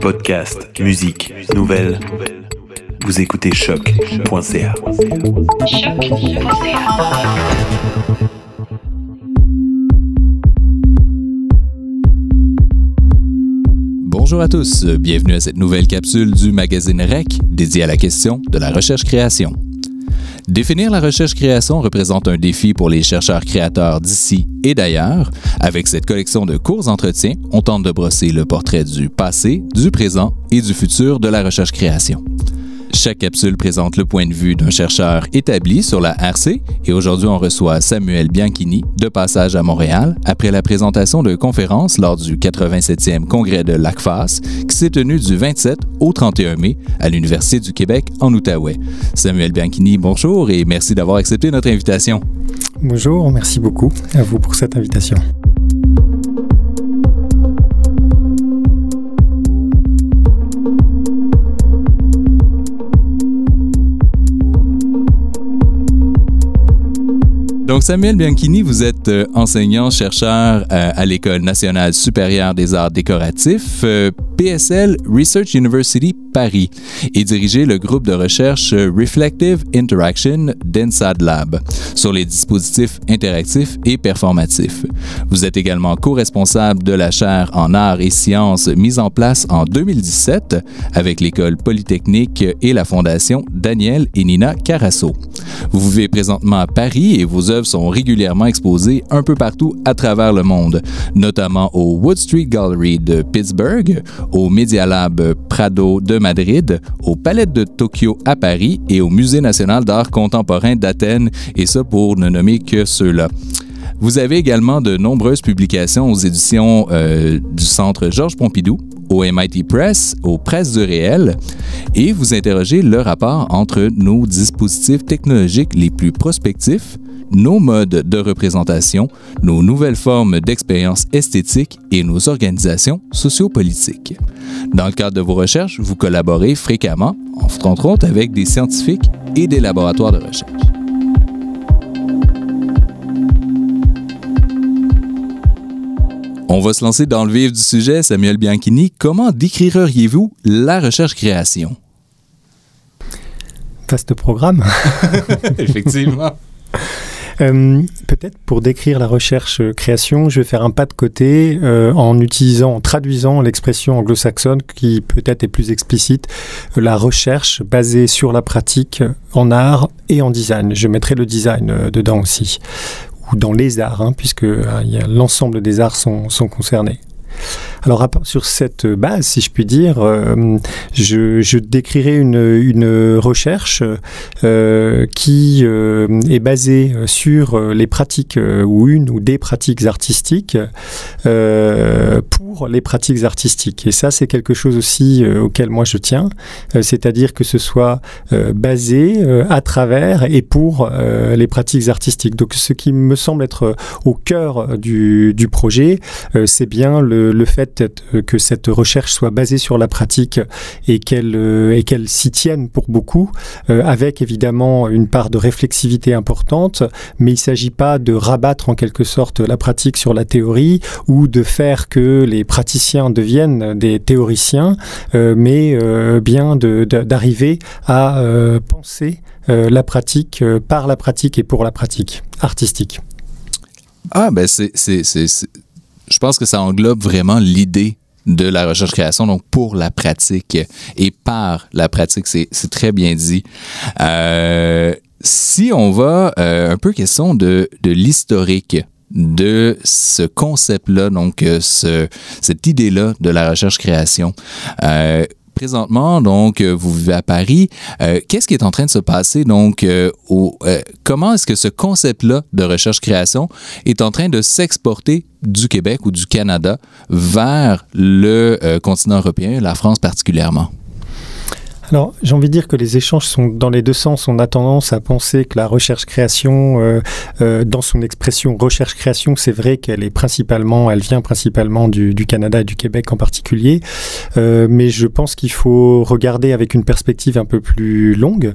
Podcast, musique, nouvelles. Vous écoutez choc.ca. Bonjour à tous, bienvenue à cette nouvelle capsule du magazine REC dédiée à la question de la recherche-création. Définir la recherche-création représente un défi pour les chercheurs-créateurs d'ici et d'ailleurs. Avec cette collection de courts entretiens, on tente de brosser le portrait du passé, du présent et du futur de la recherche-création. Chaque capsule présente le point de vue d'un chercheur établi sur la RC et aujourd'hui on reçoit Samuel Bianchini de passage à Montréal après la présentation de conférence lors du 87e congrès de l'ACFAS qui s'est tenu du 27 au 31 mai à l'Université du Québec en Outaouais. Samuel Bianchini, bonjour et merci d'avoir accepté notre invitation. Bonjour, merci beaucoup à vous pour cette invitation. Donc, Samuel Bianchini, vous êtes euh, enseignant-chercheur euh, à l'École nationale supérieure des arts décoratifs, euh, PSL Research University Paris, et dirigez le groupe de recherche Reflective Interaction d'ENSAD Lab sur les dispositifs interactifs et performatifs. Vous êtes également co-responsable de la chaire en arts et sciences mise en place en 2017 avec l'École polytechnique et la Fondation Daniel et Nina Carasso. Vous vivez présentement à Paris et vos œuvres sont régulièrement exposées un peu partout à travers le monde, notamment au Wood Street Gallery de Pittsburgh, au Media Lab Prado de Madrid, au Palais de Tokyo à Paris et au Musée national d'art contemporain d'Athènes, et ça pour ne nommer que ceux-là. Vous avez également de nombreuses publications aux éditions euh, du Centre Georges Pompidou, au MIT Press, aux Presses du réel, et vous interrogez le rapport entre nos dispositifs technologiques les plus prospectifs, nos modes de représentation, nos nouvelles formes d'expérience esthétique et nos organisations sociopolitiques. Dans le cadre de vos recherches, vous collaborez fréquemment, entre autres avec des scientifiques et des laboratoires de recherche. On va se lancer dans le vif du sujet, Samuel Bianchini. Comment décririez-vous la recherche-création? Vaste programme. Effectivement. Euh, Peut-être pour décrire la recherche-création, je vais faire un pas de côté euh, en utilisant, en traduisant l'expression anglo-saxonne qui peut-être est plus explicite, la recherche basée sur la pratique en art et en design. Je mettrai le design euh, dedans aussi ou dans les arts, hein, puisque euh, l'ensemble des arts sont, sont concernés. Alors sur cette base, si je puis dire, euh, je, je, décrirai une, une recherche euh, qui euh, est basée sur les pratiques ou une ou des pratiques artistiques pour les pratiques artistiques. Et ça, c'est quelque chose aussi auquel moi je tiens, c'est-à-dire que ce soit basé à travers et pour les pratiques artistiques. Donc ce qui me semble être au cœur du, du projet, c'est bien le, le fait que cette recherche soit basée sur la pratique et qu'elle euh, et qu'elle s'y tienne pour beaucoup, euh, avec évidemment une part de réflexivité importante, mais il ne s'agit pas de rabattre en quelque sorte la pratique sur la théorie ou de faire que les praticiens deviennent des théoriciens, euh, mais bien d'arriver à penser la pratique par la pratique et pour la pratique artistique. Ah, ben c'est je pense que ça englobe vraiment l'idée de la recherche-création, donc pour la pratique et par la pratique, c'est très bien dit. Euh, si on va euh, un peu question de, de l'historique de ce concept-là, donc euh, ce, cette idée-là de la recherche-création. Euh, présentement, donc, euh, vous vivez à Paris. Euh, qu'est-ce qui est en train de se passer? Donc, euh, au, comment est-ce que ce concept-là de recherche-création est en train de s'exporter du Québec ou du Canada vers le continent européen, la France particulièrement? Alors, j'ai envie de dire que les échanges sont dans les deux sens. On a tendance à penser que la recherche-création, euh, euh, dans son expression recherche-création, c'est vrai qu'elle est principalement, elle vient principalement du, Canada et du Québec en particulier. Euh, mais je pense qu'il faut regarder avec une perspective un peu plus longue.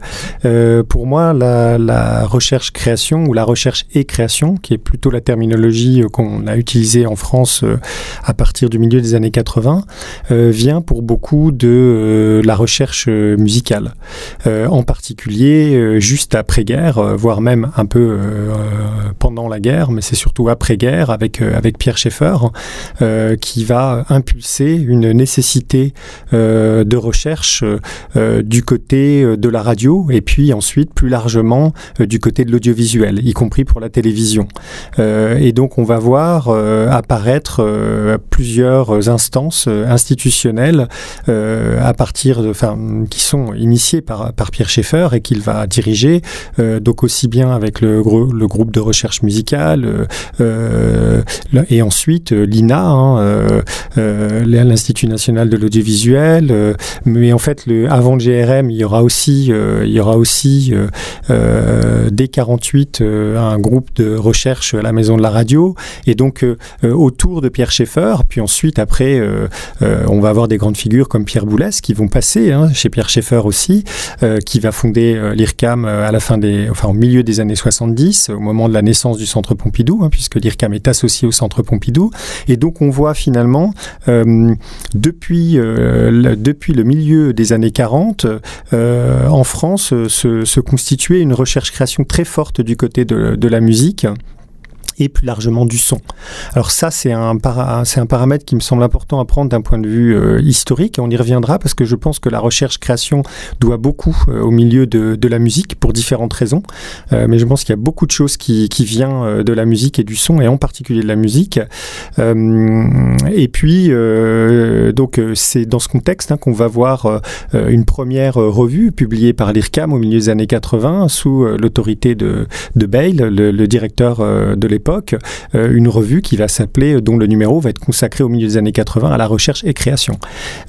pour moi, la, la recherche-création ou la recherche et création, qui est plutôt la terminologie qu'on a utilisée en France à partir du milieu des années 80, vient pour beaucoup de la recherche musicale. Euh, en particulier, euh, juste après-guerre, euh, voire même un peu pendant la guerre, mais c'est surtout après-guerre avec, avec Pierre Schaeffer, qui va impulser une nécessité de recherche du côté de la radio et puis ensuite plus largement du côté de l'audiovisuel, y compris pour la télévision. et donc on va voir apparaître plusieurs instances institutionnelles à partir de, qui sont initiés par, Pierre Schaeffer et qu'il va diriger, euh, donc aussi bien avec le, groupe de recherche musicale euh, euh et ensuite l'INA, hein, l'Institut national de l'audiovisuel. mais en fait, avant le GRM, il y aura aussi, il y aura aussi dès 48 un groupe de recherche à la Maison de la Radio et donc autour de Pierre Schaeffer. Puis ensuite, après, on va avoir des grandes figures comme Pierre Boulez qui vont passer hein, chez Pierre Schaeffer aussi, euh, qui va fonder euh, l'IRCAM euh, à au milieu des années 70, au moment de la naissance du Centre Pompidou, hein, puisque l'IRCAM est associé au Centre Pompidou. Et donc on voit finalement depuis le milieu des années 40 en France se, constituer une recherche-création très forte du côté de la musique et plus largement du son. Alors ça, c'est un, c'est un paramètre qui me semble important à prendre d'un point de vue euh, historique, et on y reviendra parce que je pense que la recherche-création doit beaucoup euh, au milieu de, de, la musique pour différentes raisons, euh, mais je pense qu'il y a beaucoup de choses qui, qui vient de la musique et du son, et en particulier de la musique. et puis, donc c'est dans ce contexte hein, qu'on va voir une première revue publiée par l'IRCAM au milieu des années 80 sous l'autorité de, de Bale, le, le directeur de l'époque euh, une revue qui va s'appeler, dont le numéro va être consacré au milieu des années 80 à la recherche et création.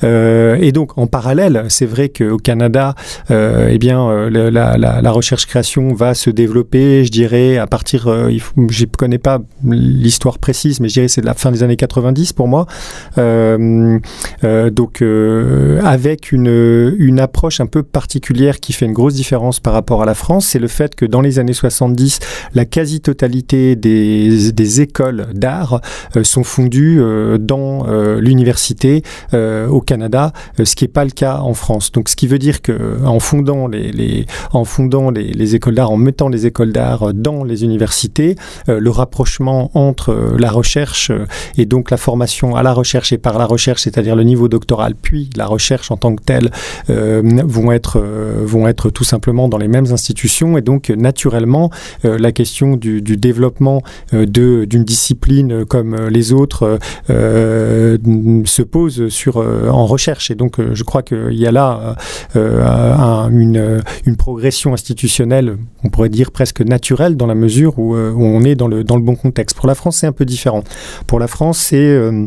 Euh, et donc, en parallèle, c'est vrai qu'au Canada, euh, eh bien, la, recherche-création va se développer, je dirais, à partir, je ne connais pas l'histoire précise, mais je dirais c'est de la fin des années 90 pour moi. donc, avec une, une approche un peu particulière qui fait une grosse différence par rapport à la France, c'est le fait que dans les années 70, la quasi-totalité des des, écoles d'art euh, sont fondues euh, dans euh, l'université au Canada, ce qui n'est pas le cas en France. Donc, ce qui veut dire que en fondant les, en fondant les, écoles d'art, en mettant les écoles d'art dans les universités, le rapprochement entre la recherche et donc la formation à la recherche et par la recherche, c'est-à-dire le niveau doctoral, puis la recherche en tant que telle, vont être vont être tout simplement dans les mêmes institutions et donc naturellement la question du, développement d'une discipline comme les autres euh, se pose sur, euh, en recherche. Et donc, je crois qu'il y a là une, une, progression institutionnelle, on pourrait dire presque naturelle, dans la mesure où, où on est dans le, dans le bon contexte. Pour la France, c'est un peu différent. Pour la France, c'est euh, euh,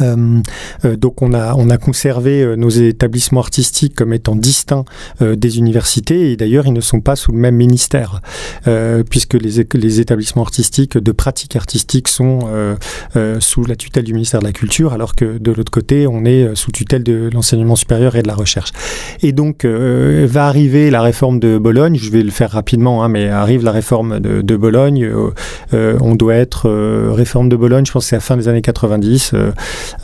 donc on a, on a conservé euh, nos établissements artistiques comme étant distincts des universités et d'ailleurs ils ne sont pas sous le même ministère puisque les, les établissements artistiques de pratique artistique sont sous la tutelle du ministère de la Culture alors que de l'autre côté on est sous tutelle de l'enseignement supérieur et de la recherche. Et donc va arriver la réforme de Bologne, je vais le faire rapidement, hein, mais arrive la réforme de, de Bologne, on doit être réforme de Bologne, je pense que c'est à la fin des années 90.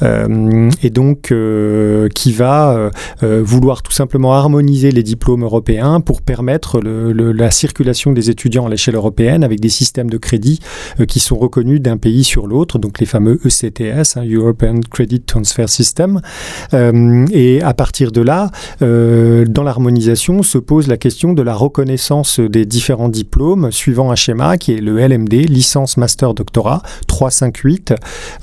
Euh, et donc euh, qui va euh, vouloir tout simplement harmoniser les diplômes européens pour permettre la circulation des étudiants à l'échelle européenne avec des systèmes de crédit qui sont reconnus d'un pays sur l'autre, donc les fameux ECTS, hein, European Credit Transfer System. et à partir de là, dans l'harmonisation, se pose la question de la reconnaissance des différents diplômes suivant un schéma qui est le LMD, licence, master, doctorat, 358,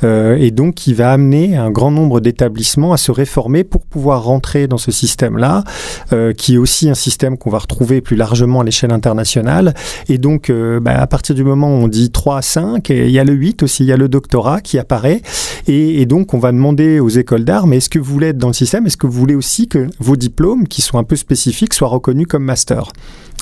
et donc qui va amener un grand nombre d'établissements à se réformer pour pouvoir rentrer dans ce système-là, euh, qui est aussi un système qu'on va retrouver plus largement à l'échelle internationale. Et donc, euh, bah, à partir du moment où on dit 3 à 5, et il y a le 8 aussi, il y a le doctorat qui apparaît. Et, et donc, on va demander aux écoles d'art, mais est-ce que vous voulez être dans le système? Est-ce que vous voulez aussi que vos diplômes, qui sont un peu spécifiques, soient reconnus comme master?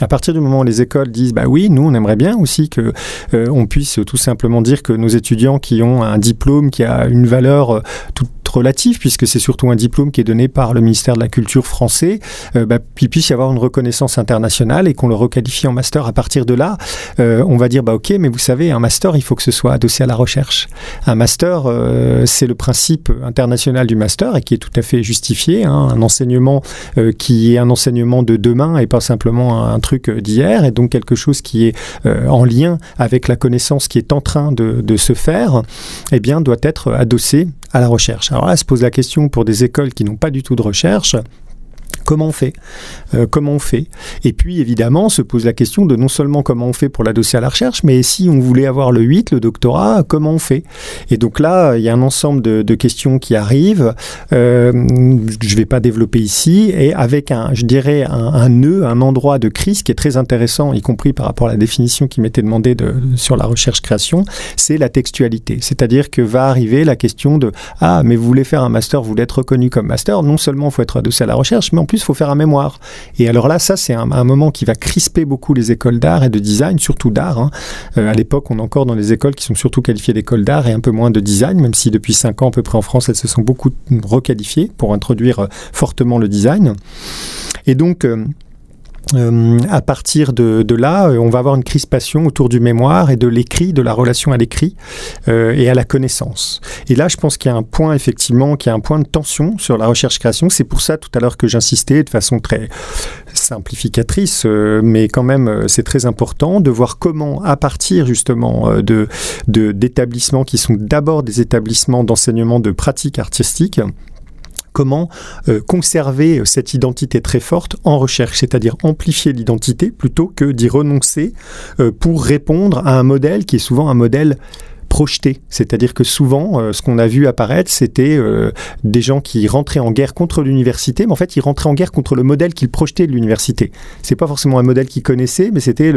À partir du moment où les écoles disent bah oui, nous on aimerait bien aussi que euh, on puisse tout simplement dire que nos étudiants qui ont un diplôme qui a une valeur euh, toute relative, puisque c'est surtout un diplôme qui est donné par le ministère de la Culture français, euh, bah, qu'il puisse y avoir une reconnaissance internationale et qu'on le requalifie en master. À partir de là, euh, on va dire, bah, ok, mais vous savez, un master, il faut que ce soit adossé à la recherche. Un master, euh, c'est le principe international du master et qui est tout à fait justifié. Hein, un enseignement euh, qui est un enseignement de demain et pas simplement un, truc d'hier, et donc quelque chose qui est en lien avec la connaissance qui est en train de, se faire, eh bien, doit être adossé à la recherche. Là, se pose la question pour des écoles qui n'ont pas du tout de recherche, Comment on fait euh, Comment on fait Et puis évidemment se pose la question de non seulement comment on fait pour l'adosser à la recherche, mais si on voulait avoir le 8, le doctorat, comment on fait Et donc là, il y a un ensemble de, questions qui arrivent. Euh, je ne vais pas développer ici, et avec un, je dirais, un, nœud, un endroit de crise qui est très intéressant, y compris par rapport à la définition qui m'était demandée de, sur la recherche-création, c'est la textualité. C'est-à-dire que va arriver la question de ah, mais vous voulez faire un master, vous voulez être reconnu comme master, non seulement il faut être adossé à la recherche, mais en plus il faut faire un mémoire. Et alors là, ça, c'est un, moment qui va crisper beaucoup les écoles d'art et de design, surtout d'art. Hein. Euh, à l'époque, on est encore dans les écoles qui sont surtout qualifiées d'écoles d'art et un peu moins de design, même si depuis 5 ans à peu près en France, elles se sont beaucoup requalifiées pour introduire euh, fortement le design. Et donc, euh, euh, à partir de, là, on va avoir une crispation autour du mémoire et de l'écrit, de la relation à l'écrit euh, et à la connaissance. Et là, je pense qu'il y a un point, effectivement, qui a un point de tension sur la recherche-création. C'est pour ça, tout à l'heure, que j'insistais de façon très simplificatrice, euh, mais quand même, euh, c'est très important de voir comment, à partir justement euh, de d'établissements qui sont d'abord des établissements d'enseignement de pratiques artistiques, comment euh, conserver cette identité très forte en recherche, c'est-à-dire amplifier l'identité plutôt que d'y renoncer euh, pour répondre à un modèle qui est souvent un modèle projeté. C'est-à-dire que souvent, euh, ce qu'on a vu apparaître, c'était euh, des gens qui rentraient en guerre contre l'université, mais en fait, ils rentraient en guerre contre le modèle qu'ils projetaient de l'université. C'est pas forcément un modèle qu'ils connaissaient, mais c'était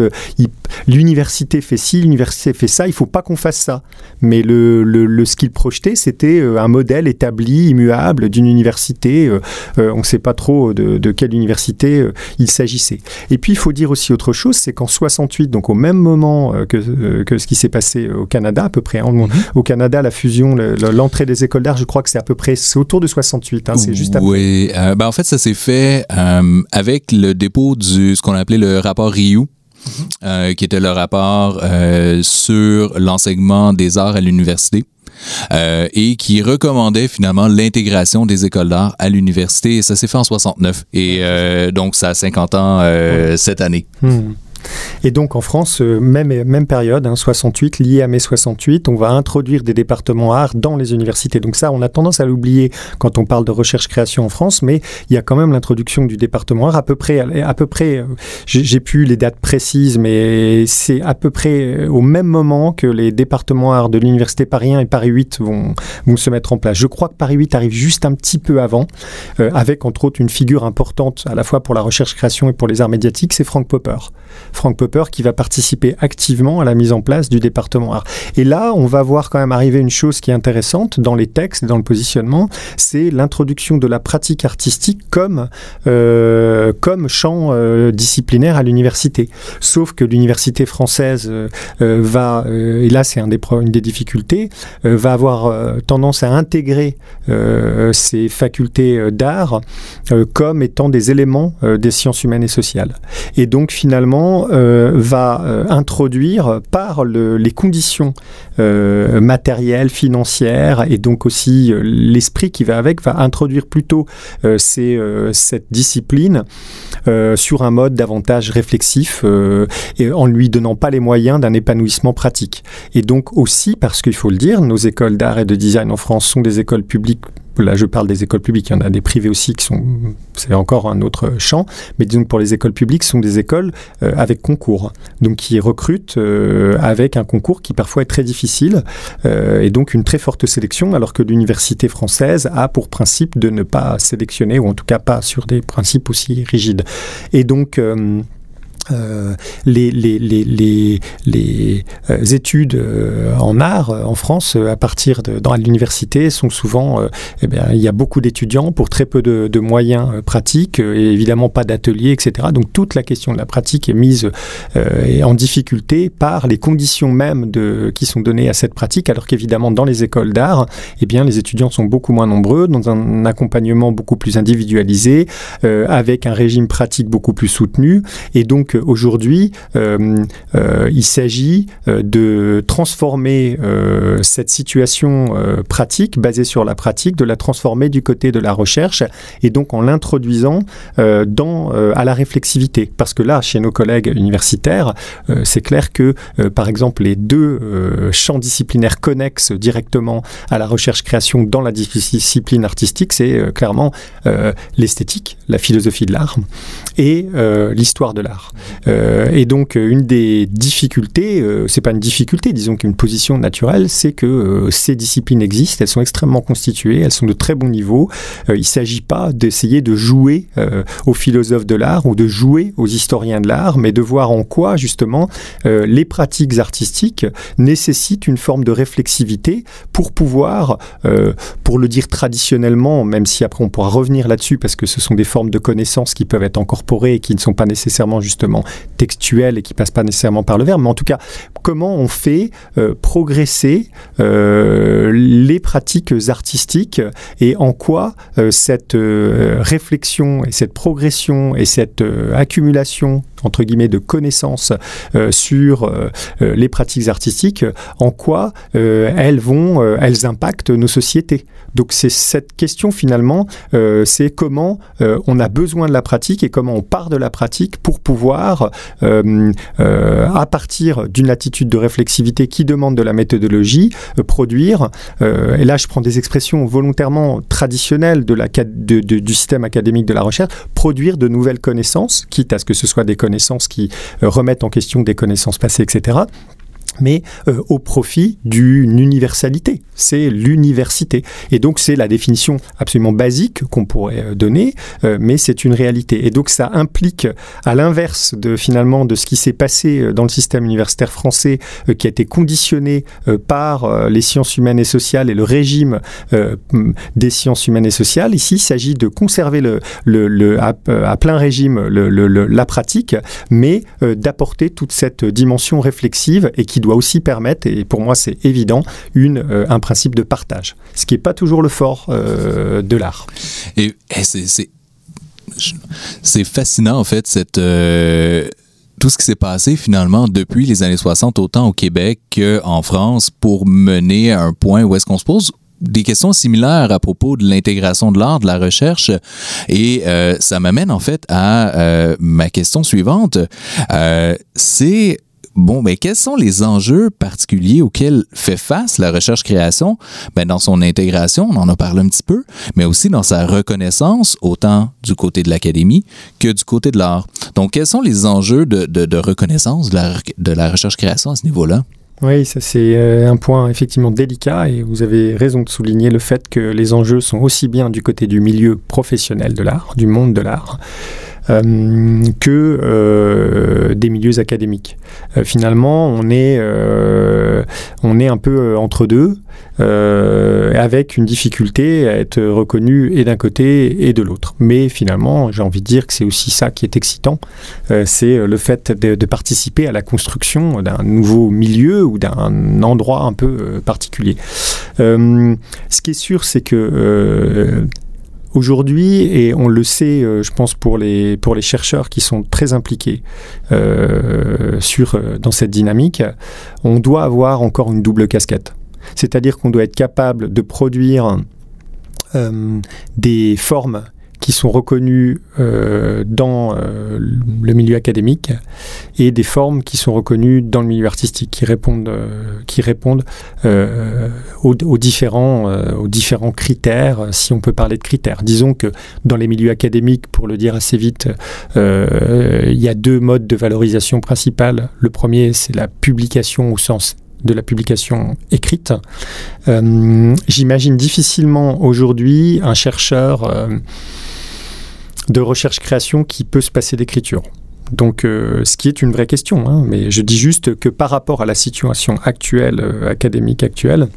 l'université fait ci, l'université fait ça, il faut pas qu'on fasse ça. Mais le, ce qu'ils projetaient, c'était euh, un modèle établi, immuable d'une université. On ne sait pas trop de, quelle université il s'agissait. Et puis, il faut dire aussi autre chose, c'est qu'en 68, donc au même moment que, que ce qui s'est passé au Canada, à peu près. Hein. Mmh. Au Canada, la fusion, l'entrée des écoles d'art, je crois que c'est à peu près, c'est autour de 68. Hein, c'est juste. Oui, euh, ben en fait, ça s'est fait euh, avec le dépôt du ce qu'on appelait le rapport Rioux. Mmh. Euh, qui était le rapport euh, sur l'enseignement des arts à l'université. Euh, et qui recommandait finalement l'intégration des écoles d'art à l'université. Et ça s'est fait en 69. Et euh, donc, ça a 50 ans euh, cette année. Mmh. Et donc en France, euh, même, même période, hein, 68, lié à mai 68, on va introduire des départements art dans les universités. Donc ça, on a tendance à l'oublier quand on parle de recherche-création en France, mais il y a quand même l'introduction du département art à peu près, à peu près euh, j'ai plus les dates précises, mais c'est à peu près euh, au même moment que les départements art de l'université Paris 1 et Paris 8 vont, vont se mettre en place. Je crois que Paris 8 arrive juste un petit peu avant, avec entre autres une figure importante à la fois pour la recherche-création et pour les arts médiatiques, c'est Frank Popper. Frank Popper qui va participer activement à la mise en place du département art. Et là, on va voir quand même arriver une chose qui est intéressante dans les textes dans le positionnement, c'est l'introduction de la pratique artistique comme, euh, comme champ euh, disciplinaire à l'université. Sauf que l'université française euh, va, et là c'est une des difficultés, va avoir tendance à intégrer ces facultés d'art comme étant des éléments des sciences humaines et sociales. Et donc finalement, euh, va euh, introduire par le, les conditions euh, matérielles, financières et donc aussi l'esprit qui va avec, va introduire plutôt cette discipline sur un mode davantage réflexif et en lui donnant pas les moyens d'un épanouissement pratique. Et donc aussi parce qu'il faut le dire, nos écoles d'art et de design en France sont des écoles publiques là je parle des écoles publiques, il y en a des privées aussi qui sont, c'est encore un autre champ, mais disons que pour les écoles publiques, ce sont des écoles avec concours, donc qui recrutent avec un concours qui parfois est très difficile et donc une très forte sélection, alors que l'université française a pour principe de ne pas sélectionner, ou en tout cas pas sur des principes aussi rigides. Et donc, euh, les, les, les, les, euh, études euh, en art en France, à partir de dans l'université, sont souvent, eh bien, il y a beaucoup d'étudiants pour très peu de, moyens pratiques et évidemment pas d'ateliers, etc. Donc toute la question de la pratique est mise en difficulté par les conditions même de, qui sont données à cette pratique, alors qu'évidemment dans les écoles d'art, eh bien, les étudiants sont beaucoup moins nombreux, dans un accompagnement beaucoup plus individualisé, avec un régime pratique beaucoup plus soutenu, et donc aujourd'hui, euh, euh, il s'agit euh, de transformer cette situation pratique, basée sur la pratique, de la transformer du côté de la recherche, et donc en l'introduisant dans à la réflexivité. Parce que là, chez nos collègues universitaires, c'est clair que, par exemple, les deux champs disciplinaires connexes directement à la recherche-création dans la discipline artistique, c'est clairement l'esthétique, la philosophie de l'art et l'histoire de l'art. Euh, et donc, une des difficultés, euh, c'est pas une difficulté, disons qu'une position naturelle, c'est que euh, ces disciplines existent, elles sont extrêmement constituées, elles sont de très bon niveau. il ne s'agit pas d'essayer de jouer aux philosophes de l'art ou de jouer aux historiens de l'art, mais de voir en quoi, justement, les pratiques artistiques nécessitent une forme de réflexivité pour pouvoir, pour le dire traditionnellement, même si après on pourra revenir là-dessus, parce que ce sont des formes de connaissances qui peuvent être incorporées et qui ne sont pas nécessairement justement textuel et qui passe pas nécessairement par le verbe, mais en tout cas, comment on fait euh, progresser euh, les pratiques artistiques et en quoi euh, cette réflexion et cette progression et cette accumulation entre guillemets de connaissances sur les pratiques artistiques, en quoi elles vont, elles impactent nos sociétés. Donc c'est cette question finalement, c'est comment on a besoin de la pratique et comment on part de la pratique pour pouvoir euh, euh, à partir d'une attitude de réflexivité qui demande de la méthodologie, euh, produire, et là je prends des expressions volontairement traditionnelles de la, du système académique de la recherche, produire de nouvelles connaissances, quitte à ce que ce soit des connaissances qui remettent en question des connaissances passées, etc mais euh, au profit d'une universalité. C'est l'université. Et donc c'est la définition absolument basique qu'on pourrait euh, donner, euh, mais c'est une réalité. Et donc ça implique, à l'inverse de finalement de ce qui s'est passé dans le système universitaire français, qui a été conditionné par les sciences humaines et sociales et le régime des sciences humaines et sociales, ici il s'agit de conserver le, le, à, à, plein régime la pratique, mais d'apporter toute cette dimension réflexive et qui doit aussi permettre, et pour moi c'est évident, une, euh, un principe de partage, ce qui n'est pas toujours le fort euh, de l'art. Et, c'est c'est fascinant en fait cette euh, tout ce qui s'est passé finalement depuis les années 60 autant au Québec qu'en France pour mener à un point où est-ce qu'on se pose des questions similaires à propos de l'intégration de l'art, de la recherche. Et ça m'amène en fait à ma question suivante. c'est Bon, mais quels sont les enjeux particuliers auxquels fait face la recherche-création ben, dans son intégration, on en a parlé un petit peu, mais aussi dans sa reconnaissance, autant du côté de l'académie que du côté de l'art. Donc, quels sont les enjeux de, de, reconnaissance de la, de la recherche-création à ce niveau-là? Oui, ça c'est euh, un point effectivement délicat et vous avez raison de souligner le fait que les enjeux sont aussi bien du côté du milieu professionnel de l'art, du monde de l'art, que euh, des milieux académiques. Euh, finalement, on est, on est un peu entre deux, avec une difficulté à être reconnu et d'un côté et de l'autre. Mais finalement, j'ai envie de dire que c'est aussi ça qui est excitant, c'est le fait de, participer à la construction d'un nouveau milieu ou d'un endroit un peu particulier. ce qui est sûr, c'est que Aujourd'hui, et on le sait, euh, je pense pour les, chercheurs qui sont très impliqués euh, euh, dans cette dynamique, on doit avoir encore une double casquette. C'est-à-dire qu'on doit être capable de produire des formes qui sont reconnues dans le milieu académique et des formes qui sont reconnues dans le milieu artistique, qui répondent, qui répondent aux, différents, aux différents critères, si on peut parler de critères. Disons que dans les milieux académiques, pour le dire assez vite, il y a deux modes de valorisation principale. Le premier, c'est la publication au sens de la publication écrite. Euh, j'imagine difficilement aujourd'hui un chercheur euh, de recherche-création qui peut se passer d'écriture. Donc, euh, ce qui est une vraie question, hein, mais je dis juste que par rapport à la situation actuelle, académique actuelle,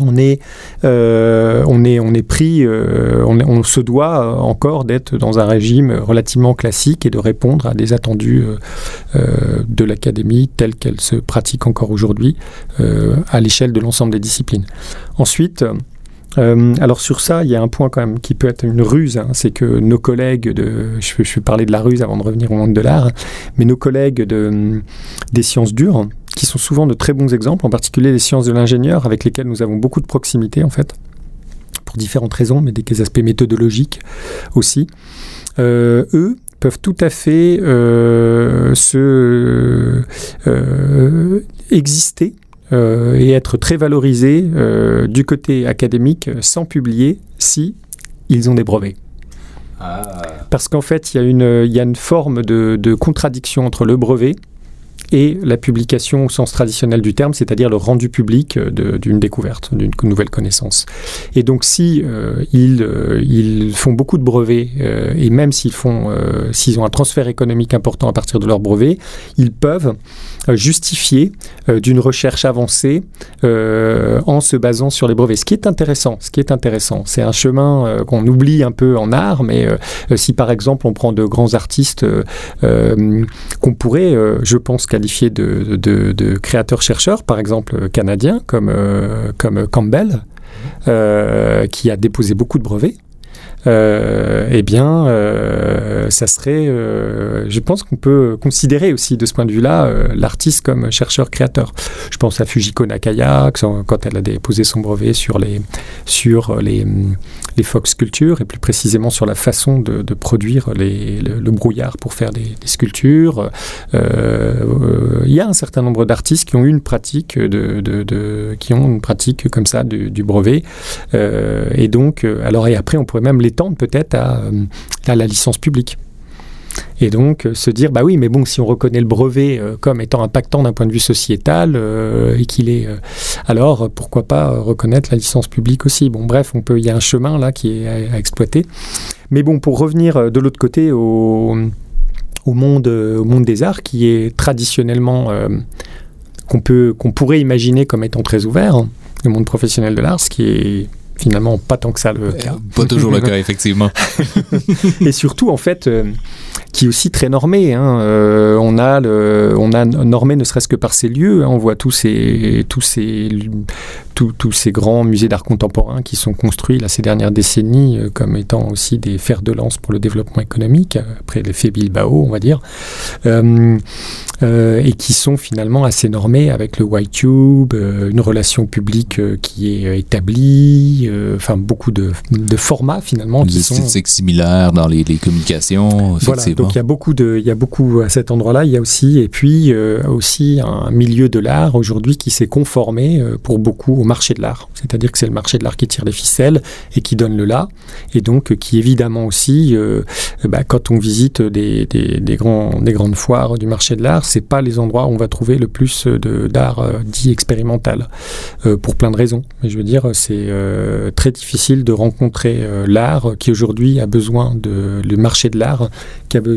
on est, euh, on est, on est pris, euh, on, se doit encore d'être dans un régime relativement classique et de répondre à des attendus euh, de l'académie telle qu'elle se pratique encore aujourd'hui à l'échelle de l'ensemble des disciplines. Ensuite, alors sur ça, il y a un point quand même qui peut être une ruse, hein, c'est que nos collègues de, je, je vais parler de la ruse avant de revenir au monde de l'art, mais nos collègues de, des sciences dures, qui sont souvent de très bons exemples, en particulier les sciences de l'ingénieur, avec lesquelles nous avons beaucoup de proximité en fait, pour différentes raisons, mais des aspects méthodologiques aussi. Euh, eux peuvent tout à fait euh, se euh, exister et être très valorisés du côté académique sans publier si ils ont des brevets. Ah. Parce qu'en fait, il y, y, a une forme de, de contradiction entre le brevet et la publication au sens traditionnel du terme, c'est-à-dire le rendu public euh, d'une découverte, d'une nouvelle connaissance. Et donc si euh, euh, ils, font beaucoup de brevets, et même s'ils font, s'ils ont un transfert économique important à partir de leurs brevets, ils peuvent justifier d'une recherche avancée en se basant sur les brevets. Ce qui est intéressant, ce qui est intéressant, c'est un chemin qu'on oublie un peu en art, mais si par exemple on prend de grands artistes qu'on pourrait, je pense, qualifiés de, créateurs-chercheurs, par exemple canadiens, comme, euh, comme Campbell, euh, qui a déposé beaucoup de brevets. Euh, eh bien, euh, ça serait, euh, je pense qu'on peut considérer aussi de ce point de vue-là l'artiste comme chercheur-créateur. Je pense à Fujiko Nakaya quand elle a déposé son brevet sur les sur les, les Fox sculptures et plus précisément sur la façon de, produire le, brouillard pour faire des, sculptures. Il y a un certain nombre d'artistes qui ont une pratique de, qui ont une pratique comme ça du, du brevet et donc alors et après on pourrait même les tendre peut-être euh, à, la licence publique. Et donc euh, se dire, bah oui, mais bon, si on reconnaît le brevet euh, comme étant impactant d'un point de vue sociétal et qu'il est, alors pourquoi pas reconnaître la licence publique aussi Bon, bref, on peut, il y a un chemin là qui est à, exploiter. Mais bon, pour revenir de l'autre côté au, au, monde, au monde des arts, qui est traditionnellement qu'on peut, qu'on pourrait imaginer comme étant très ouvert, hein, le monde professionnel de l'art, ce qui est finalement pas tant que ça le cas. Pas toujours le cas, effectivement. et surtout, en fait, euh, qui est aussi très normé. Hein. Euh, on, a le, on a normé ne serait-ce que par ces lieux. Hein. On voit tous ces, tous ces, tous ces grands musées d'art contemporain qui sont construits là, ces dernières décennies euh, comme étant aussi des fers de lance pour le développement économique, après l'effet Bilbao, on va dire, et qui sont finalement assez normés avec le White Tube, une relation publique qui est établie, enfin beaucoup de, de, formats finalement. Des esthétiques similaires dans les, les communications. Voilà, donc il y a beaucoup de, il y a beaucoup à cet endroit-là. Il y a aussi et puis euh, aussi un milieu de l'art aujourd'hui qui s'est conformé euh, pour beaucoup au marché de l'art. C'est-à-dire que c'est le marché de l'art qui tire les ficelles et qui donne le là, et donc qui évidemment aussi, euh, bah, quand on visite des, grandes foires du marché de l'art, c'est pas les endroits où on va trouver le plus de d'art dit expérimental pour plein de raisons. Mais je veux dire, c'est très difficile de rencontrer l'art qui aujourd'hui a besoin de le marché de l'art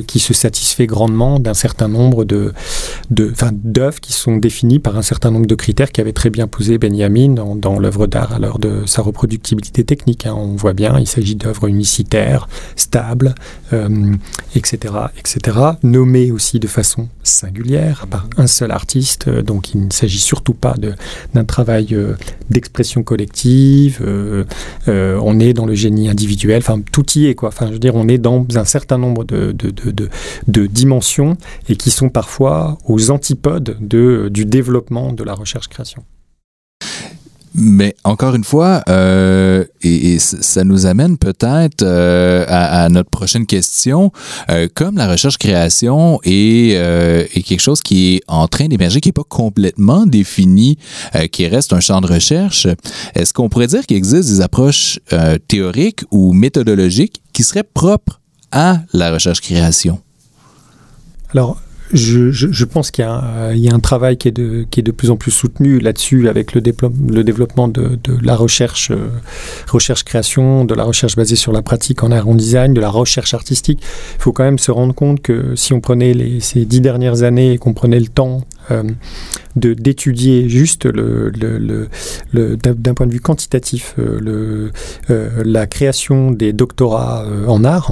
qui, se satisfait grandement d'un certain nombre d'œuvres qui sont définies par un certain nombre de critères qui avait très bien posé Benjamin dans, l'œuvre d'art à l'heure de sa reproductibilité technique. Hein. On voit bien, il s'agit d'œuvres unicitaires, stables, etc., euh, etc., nommées aussi de façon singulière par un seul artiste. Euh, donc il ne s'agit surtout pas d'un travail euh, d'expression collective. on est dans le génie individuel. Enfin, tout y est. Enfin, je veux dire, on est dans un certain nombre de dimensions et qui sont parfois aux antipodes de, du développement de la recherche-création. Mais encore une fois, euh, et, ça nous amène peut-être euh, à, notre prochaine question. Euh, comme la recherche-création est, est, quelque chose qui est en train d'émerger, qui n'est pas complètement défini, qui reste un champ de recherche, est-ce qu'on pourrait dire qu'il existe des approches théoriques ou méthodologiques qui seraient propres à la recherche-création? Alors, je, pense qu'il y, a un travail qui est de, plus en plus soutenu là-dessus avec le, développement de, la recherche, euh, recherche-création, de la recherche basée sur la pratique en art en design, de la recherche artistique. Il faut quand même se rendre compte que si on prenait ces dix dernières années et qu'on prenait le temps euh, d'étudier juste d'un point de vue quantitatif euh, euh, la création des doctorats en art,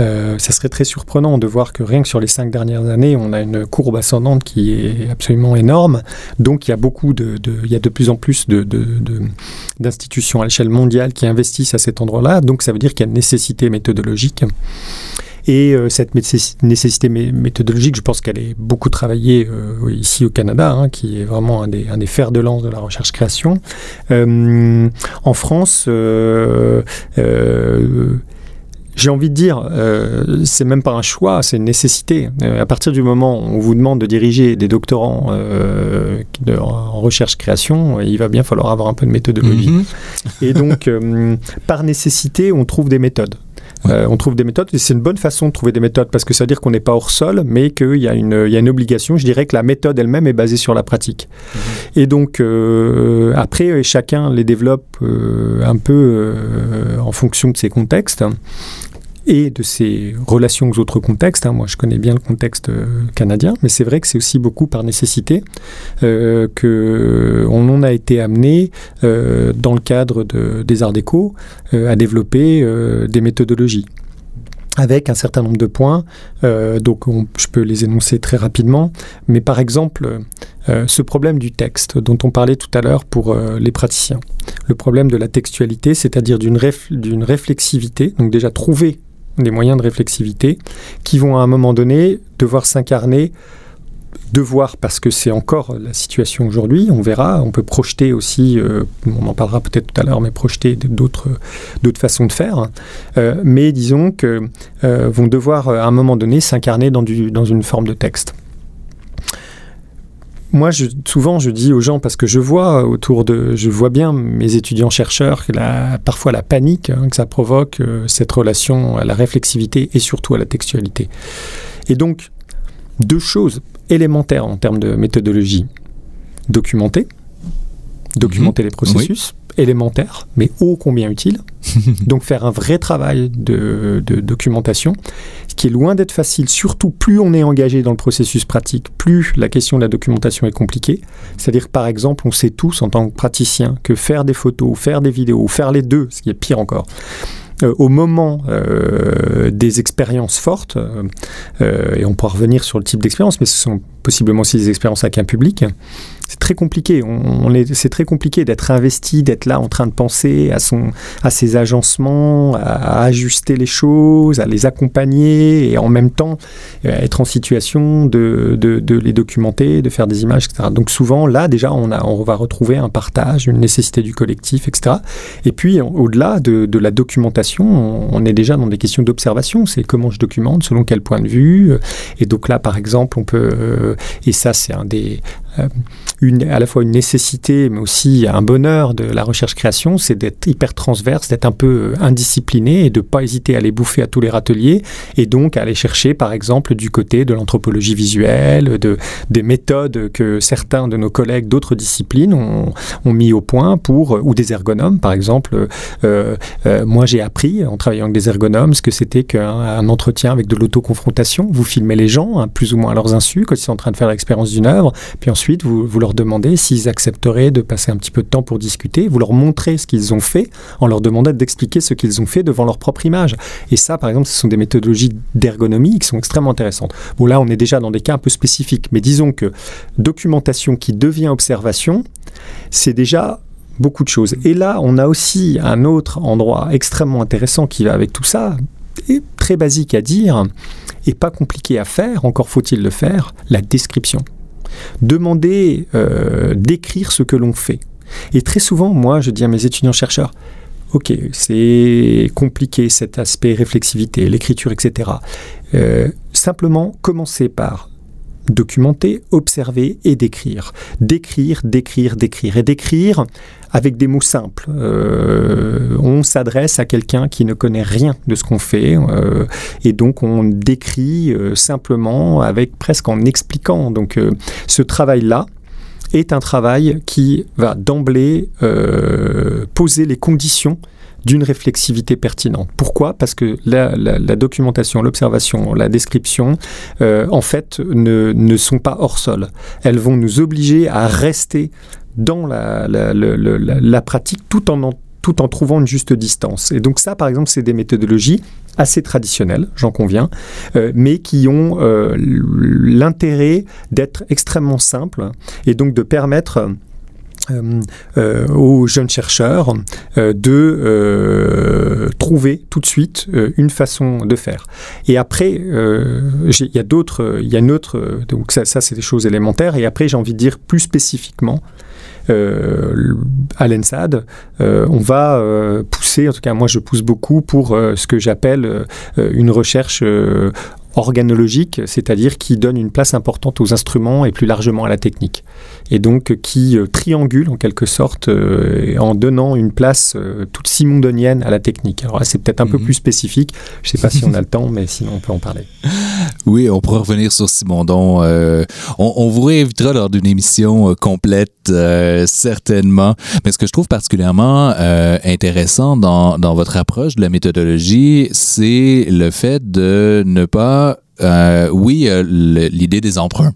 euh, ça serait très surprenant de voir que rien que sur les cinq dernières années, on a une courbe ascendante qui est absolument énorme. Donc il y a beaucoup de, il y a de plus en plus d'institutions à l'échelle mondiale qui investissent à cet endroit-là. Donc ça veut dire qu'il y a une nécessité méthodologique. Et euh, cette nécessité méthodologique, je pense qu'elle est beaucoup travaillée euh, ici au Canada, hein, qui est vraiment un des, un des, fers de lance de la recherche-création. en France, j'ai envie de dire, euh, c'est même pas un choix, c'est une nécessité. Euh, à partir du moment où on vous demande de diriger des doctorants euh, en recherche-création, il va bien falloir avoir un peu de méthodologie. Mhm. Et donc, par nécessité, on trouve des méthodes. On trouve des méthodes, et c'est une bonne façon de trouver des méthodes parce que ça veut dire qu'on n'est pas hors sol, mais qu'il y, a une, y a une obligation. Je dirais que la méthode elle-même est basée sur la pratique. Mhm. Et donc, après, chacun les développe un peu en fonction de ses contextes et de ses relations aux autres contextes. Hein. Moi, je connais bien le contexte euh, canadien, mais c'est vrai que c'est aussi beaucoup par nécessité euh, qu'on en a été amené, euh, dans le cadre de, des arts déco, euh, à développer des méthodologies avec un certain nombre de points. donc, je peux les énoncer très rapidement. Mais par exemple, ce problème du texte dont on parlait tout à l'heure pour les praticiens, le problème de la textualité, c'est-à-dire d'une réflexivité, donc déjà trouver des moyens de réflexivité qui vont à un moment donné devoir s'incarner devoir parce que c'est encore la situation aujourd'hui, on verra, on peut projeter aussi, euh, on en parlera peut-être tout à l'heure, mais projeter d'autres façons de faire, euh, mais disons que euh, vont devoir à un moment donné s'incarner dans, dans une forme de texte. Moi, je, souvent, je dis aux gens, parce que je vois autour de, je vois bien mes étudiants chercheurs, la, parfois la panique hein, que ça provoque, euh, cette relation à la réflexivité et surtout à la textualité. Et donc, deux choses élémentaires en termes de méthodologie. Documenter, documenter mhm. les processus, élémentaire, mais ô combien utile. Donc faire un vrai travail de, documentation, ce qui est loin d'être facile, surtout plus on est engagé dans le processus pratique, plus la question de la documentation est compliquée. C'est-à-dire par exemple, on sait tous en tant que praticien que faire des photos, faire des vidéos, faire les deux, ce qui est pire encore, euh, au moment euh, des expériences fortes, euh, et on pourra revenir sur le type d'expérience, mais ce sont possiblement aussi des expériences avec un public, c'est très compliqué. C'est très compliqué d'être investi, d'être là en train de penser à, son, à ses agencements, à, ajuster les choses, à les accompagner et en même temps être en situation de, les documenter, de faire des images, etc. Donc souvent, là, déjà, on, va retrouver un partage, une nécessité du collectif, etc. Et puis, au-delà de, la documentation, on, est déjà dans des questions d'observation. C'est comment je documente, selon quel point de vue. Et donc là, par exemple, on peut... Euh, et ça, c'est un des, euh, une, à la fois une nécessité, mais aussi un bonheur de la recherche-création, c'est d'être hyper transverse, d'être un peu euh, indiscipliné et de ne pas hésiter à aller bouffer à tous les râteliers et donc à aller chercher, par exemple, du côté de l'anthropologie visuelle, de, des méthodes que certains de nos collègues d'autres disciplines ont, mis au point pour, ou des ergonomes, par exemple. Euh, moi, j'ai appris, en travaillant avec des ergonomes, ce que c'était qu'un entretien avec de l'autoconfrontation. Vous filmez les gens, hein, plus ou moins à leurs insus, quand ils sont en train de faire l'expérience d'une œuvre, puis ensuite, ensuite, vous, vous leur demandez s'ils accepteraient de passer un petit peu de temps pour discuter. Vous leur montrez ce qu'ils ont fait en leur demandant d'expliquer ce qu'ils ont fait devant leur propre image. Et ça, par exemple, ce sont des méthodologies d'ergonomie qui sont extrêmement intéressantes. Bon, là, on est déjà dans des cas un peu spécifiques, mais disons que documentation qui devient observation, c'est déjà beaucoup de choses. Et là, on a aussi un autre endroit extrêmement intéressant qui va avec tout ça, et très basique à dire, et pas compliqué à faire, encore faut-il le faire, la description. Demander euh, d'écrire ce que l'on fait. Et très souvent, moi, je dis à mes étudiants-chercheurs, ok, c'est compliqué cet aspect réflexivité, l'écriture, etc. Euh, simplement, commencez par documenter, observer et décrire. Décrire, décrire, décrire. Et décrire avec des mots simples. Euh, on s'adresse à quelqu'un qui ne connaît rien de ce qu'on fait euh, et donc on décrit simplement avec presque en expliquant. Donc ce travail-là, est un travail qui va d'emblée euh, poser les conditions d'une réflexivité pertinente. Pourquoi? Parce que la, documentation, l'observation, la description, euh, en fait, ne, ne, sont pas hors sol. Elles vont nous obliger à rester dans la, la pratique tout en, tout en trouvant une juste distance. Et donc ça, par exemple, c'est des méthodologies assez traditionnelles, j'en conviens, euh, mais qui ont euh, l'intérêt d'être extrêmement simples et donc de permettre euh, aux jeunes chercheurs de trouver tout de suite une façon de faire. Et après, il y a d'autres, il y a une autre, donc ça, c'est des choses élémentaires. Et après, j'ai envie de dire plus spécifiquement euh, à l'ENSAD, euh, on va euh, pousser, en tout cas moi je pousse beaucoup pour ce que j'appelle une recherche organologique, c'est-à-dire qui donne une place importante aux instruments et plus largement à la technique. Et donc qui euh, triangule en quelque sorte euh, en donnant une place euh, toute simondonienne à la technique. Alors là, c'est peut-être un peu mhm. plus spécifique. Je ne sais pas si on a le temps, mais sinon on peut en parler. Oui, on pourra revenir sur Simondon. on, vous réinvitera lors d'une émission complète, certainement. Mais ce que je trouve particulièrement intéressant dans, dans votre approche de la méthodologie, c'est le fait de ne pas euh, oui, euh, l'idée des emprunts.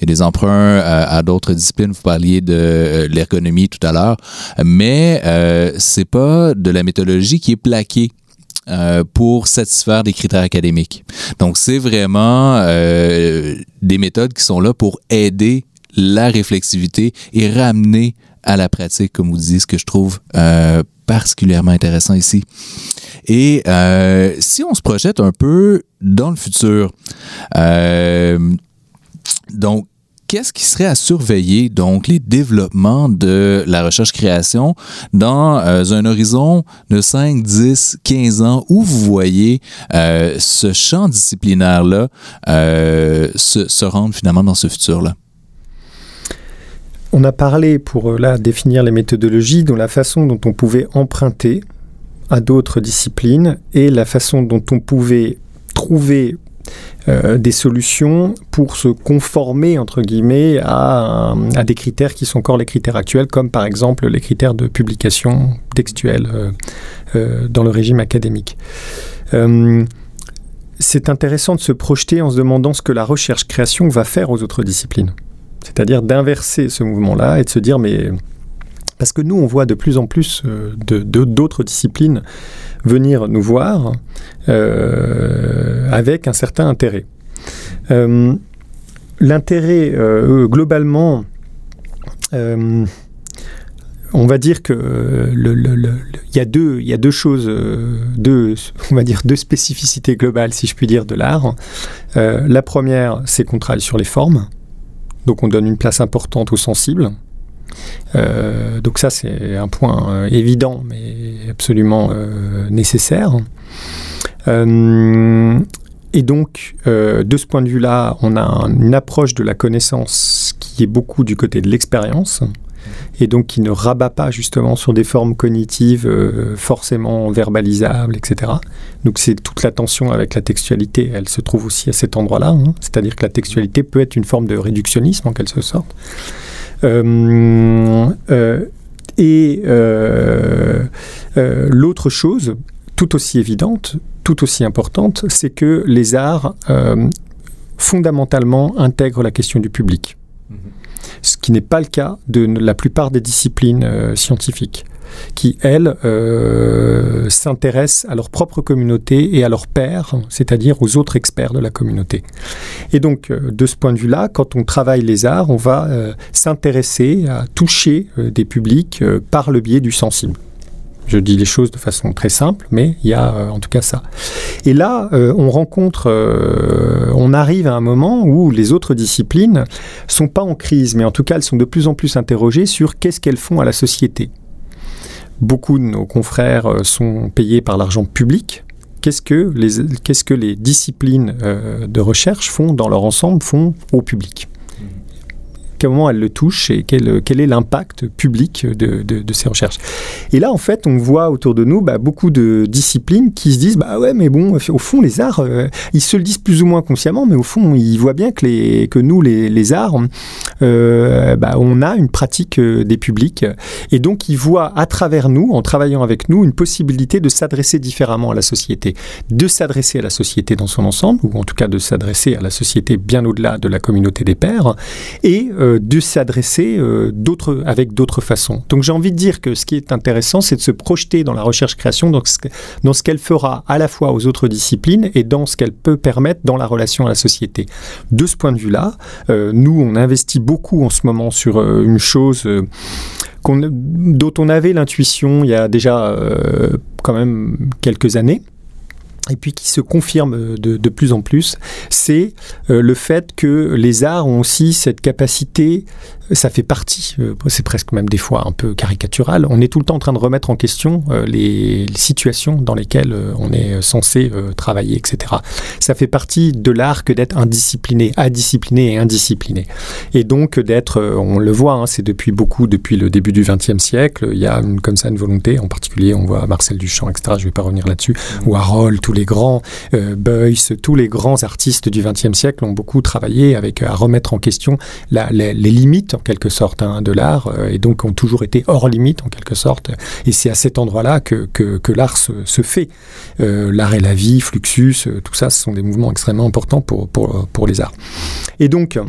Et des emprunts euh, à d'autres disciplines. Vous parliez de l'ergonomie tout à l'heure, mais c'est pas de la méthodologie qui est plaquée. pour satisfaire des critères académiques. Donc, c'est vraiment des méthodes qui sont là pour aider la réflexivité et ramener à la pratique, comme vous dites, ce que je trouve particulièrement intéressant ici. Et euh, si on se projette un peu dans le futur, euh, donc, qu'est-ce qui serait à surveiller, donc, les développements de la recherche-création dans euh, un horizon de 5, 10, 15 ans où vous voyez ce champ disciplinaire-là se, se, rendre finalement dans ce futur-là? On a parlé pour là définir les méthodologies, dont la façon dont on pouvait emprunter à d'autres disciplines et la façon dont on pouvait trouver euh, des solutions pour se conformer, à, des critères qui sont encore les critères actuels, comme par exemple les critères de publication textuelle euh, euh, dans le régime académique. c'est intéressant de se projeter en se demandant ce que la recherche-création va faire aux autres disciplines. C'est-à-dire d'inverser ce mouvement-là et de se dire, mais parce que nous, on voit de plus en plus euh, d'autres disciplines venir nous voir euh, avec un certain intérêt. Euh, l'intérêt, globalement, on va dire que il y, a deux, y a deux choses, deux, on va dire deux spécificités globales, si je puis dire, de l'art. la première, c'est qu'on travaille sur les formes, donc on donne une place importante aux sensibles. Euh, donc ça, c'est un point euh, évident, mais absolument euh, nécessaire. et donc, de ce point de vue-là, on a une approche de la connaissance qui est beaucoup du côté de l'expérience, et donc qui ne rabat pas justement sur des formes cognitives forcément verbalisables, etc. Donc c'est toute la tension avec la textualité, elle se trouve aussi à cet endroit-là, hein. c'est-à-dire que la textualité peut être une forme de réductionnisme en quelque sorte. Euh, euh, et euh, l'autre chose, tout aussi évidente, tout aussi importante, c'est que les arts fondamentalement intègrent la question du public. Mm-hmm. Ce qui n'est pas le cas de la plupart des disciplines scientifiques qui, elles, euh, s'intéressent à leur propre communauté et à leurs pairs, c'est-à-dire aux autres experts de la communauté. Et donc, euh, de ce point de vue-là, quand on travaille les arts, on va euh, s'intéresser à toucher des publics par le biais du sensible. Je dis les choses de façon très simple, mais il y a euh, en tout cas ça. Et là, euh, on rencontre, euh, on arrive à un moment où les autres disciplines sont pas en crise, mais en tout cas, elles sont de plus en plus interrogées sur qu'est-ce qu'elles font à la société. Beaucoup de nos confrères sont payés par l'argent public. Qu'est-ce que les, qu'est-ce que les disciplines de recherche font dans leur ensemble, font au public? Comment elle le touche et quel, quel est l'impact public de, de, ces recherches. Et là, en fait, on voit autour de nous bah, beaucoup de disciplines qui se disent bah ouais, mais bon, au fond, les arts, euh, ils se le disent plus ou moins consciemment, mais au fond, ils voient bien que, les, que nous, les, les arts, euh, bah, on a une pratique euh, des publics. Et donc, ils voient à travers nous, en travaillant avec nous, une possibilité de s'adresser différemment à la société, de s'adresser à la société dans son ensemble, ou en tout cas de s'adresser à la société bien au-delà de la communauté des pairs, et de s'adresser euh, d'autres, avec d'autres façons. Donc j'ai envie de dire que ce qui est intéressant, c'est de se projeter dans la recherche-création, dans ce, dans ce qu'elle fera à la fois aux autres disciplines et dans ce qu'elle peut permettre dans la relation à la société. De ce point de vue-là, euh, nous, on investit beaucoup en ce moment sur une chose dont on avait l'intuition il y a déjà quand même quelques années et puis qui se confirme de, de plus en plus, c'est euh, le fait que les arts ont aussi cette capacité ça fait partie, euh, c'est presque même des fois un peu caricatural, on est tout le temps en train de remettre en question euh, les, situations dans lesquelles euh, on est censé travailler, etc. Ça fait partie de l'art que d'être indiscipliné, adiscipliné et indiscipliné. Et donc d'être, on le voit, hein, c'est depuis beaucoup, depuis le début du XXe siècle, il y a comme ça une volonté, en particulier on voit Marcel Duchamp, etc., je ne vais pas revenir là-dessus, ou Harold, tous les grands, Beuys, tous les grands artistes du XXe siècle ont beaucoup travaillé avec, à remettre en question les limites en quelque sorte hein, de l'art euh, et donc ont toujours été hors limite en quelque sorte. Et c'est à cet endroit-là que, que, l'art se, fait. Euh, l'art et la vie, Fluxus, euh, tout ça, ce sont des mouvements extrêmement importants pour, pour, pour les arts. Et donc, euh,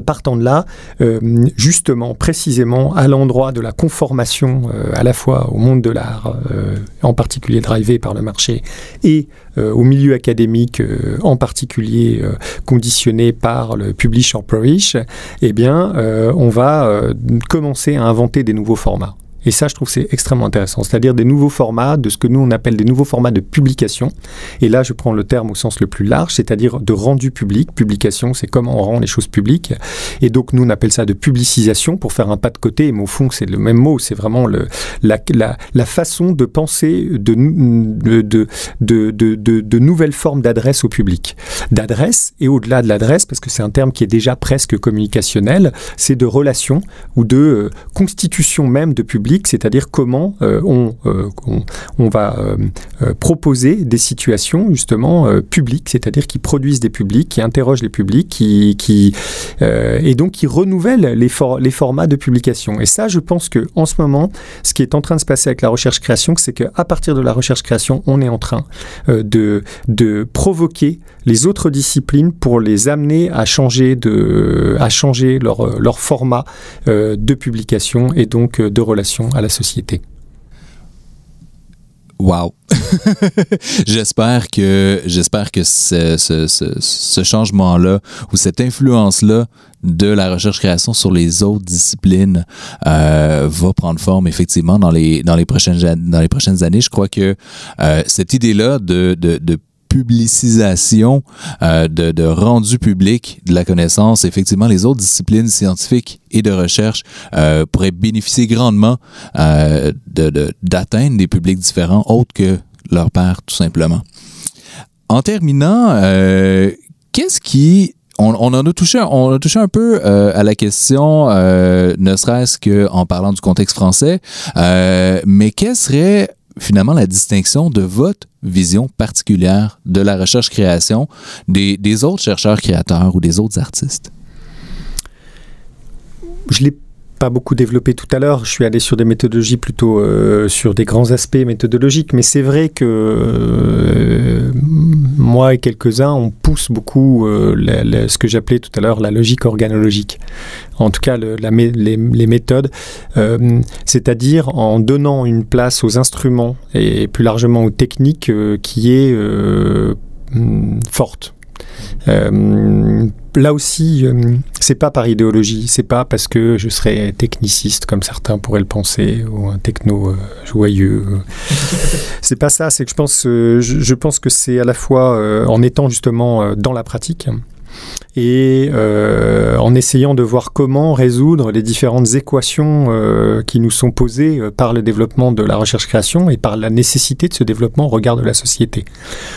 partant de là, euh, justement, précisément à l'endroit de la conformation euh, à la fois au monde de l'art, en particulier drivé par le marché, et au milieu académique, en particulier conditionné par le publish or perish, eh bien, on va commencer à inventer des nouveaux formats. Et ça, je trouve c'est extrêmement intéressant. C'est-à-dire des nouveaux formats, de ce que nous on appelle des nouveaux formats de publication. Et là, je prends le terme au sens le plus large, c'est-à-dire de rendu public. Publication, c'est comment on rend les choses publiques. Et donc, nous, on appelle ça de publicisation pour faire un pas de côté. Mais au fond, c'est le même mot. C'est vraiment la, façon de penser de, de, de, de, de nouvelles formes d'adresse au public. D'adresse, et au-delà de l'adresse, parce que c'est un terme qui est déjà presque communicationnel, c'est de relation ou de euh, constitution même de public c'est-à-dire comment euh, euh, on, va euh, proposer des situations justement publiques, c'est-à-dire qui produisent des publics, qui interrogent les publics, qui, et donc qui renouvellent les, formats de publication. Et ça, je pense que en ce moment, ce qui est en train de se passer avec la recherche-création, c'est qu'à partir de la recherche-création, on est en train de, provoquer les autres disciplines pour les amener à changer, de, changer leur format de publication et donc de relation à la société. Wow. j'espère que j'espère que ce, ce, ce, changement-là ou cette influence-là de la recherche-création sur les autres disciplines euh, va prendre forme effectivement dans les dans les prochaines dans les prochaines années. Je crois que euh, cette idée-là de, de, de publicisation euh, de, de, rendu public de la connaissance, effectivement, les autres disciplines scientifiques et de recherche euh, pourraient bénéficier grandement euh, d'atteindre des publics différents autres que leur père, tout simplement. En terminant, euh, qu'est-ce qui on, en a touché, on a touché un peu à la question, ne serait-ce qu'en parlant du contexte français, euh, mais quelle serait finalement la distinction de votre vision particulière de la recherche-création des, autres chercheurs créateurs ou des autres artistes? Je l'ai pas beaucoup développé tout à l'heure. Je suis allé sur des méthodologies plutôt euh, sur des grands aspects méthodologiques, mais c'est vrai que euh, moi et quelques-uns, on pousse beaucoup euh, ce que j'appelais tout à l'heure la logique organologique. En tout cas, les, méthodes, c'est-à-dire en donnant une place aux instruments et plus largement aux techniques qui est forte. Là aussi, euh, c'est pas par idéologie, c'est pas parce que je serais techniciste comme certains pourraient le penser ou un techno euh, joyeux. c'est pas ça. C'est que je pense, je, je, pense que c'est à la fois en étant justement dans la pratique et euh, en essayant de voir comment résoudre les différentes équations euh, qui nous sont posées euh, par le développement de la recherche-création et par la nécessité de ce développement au regard de la société.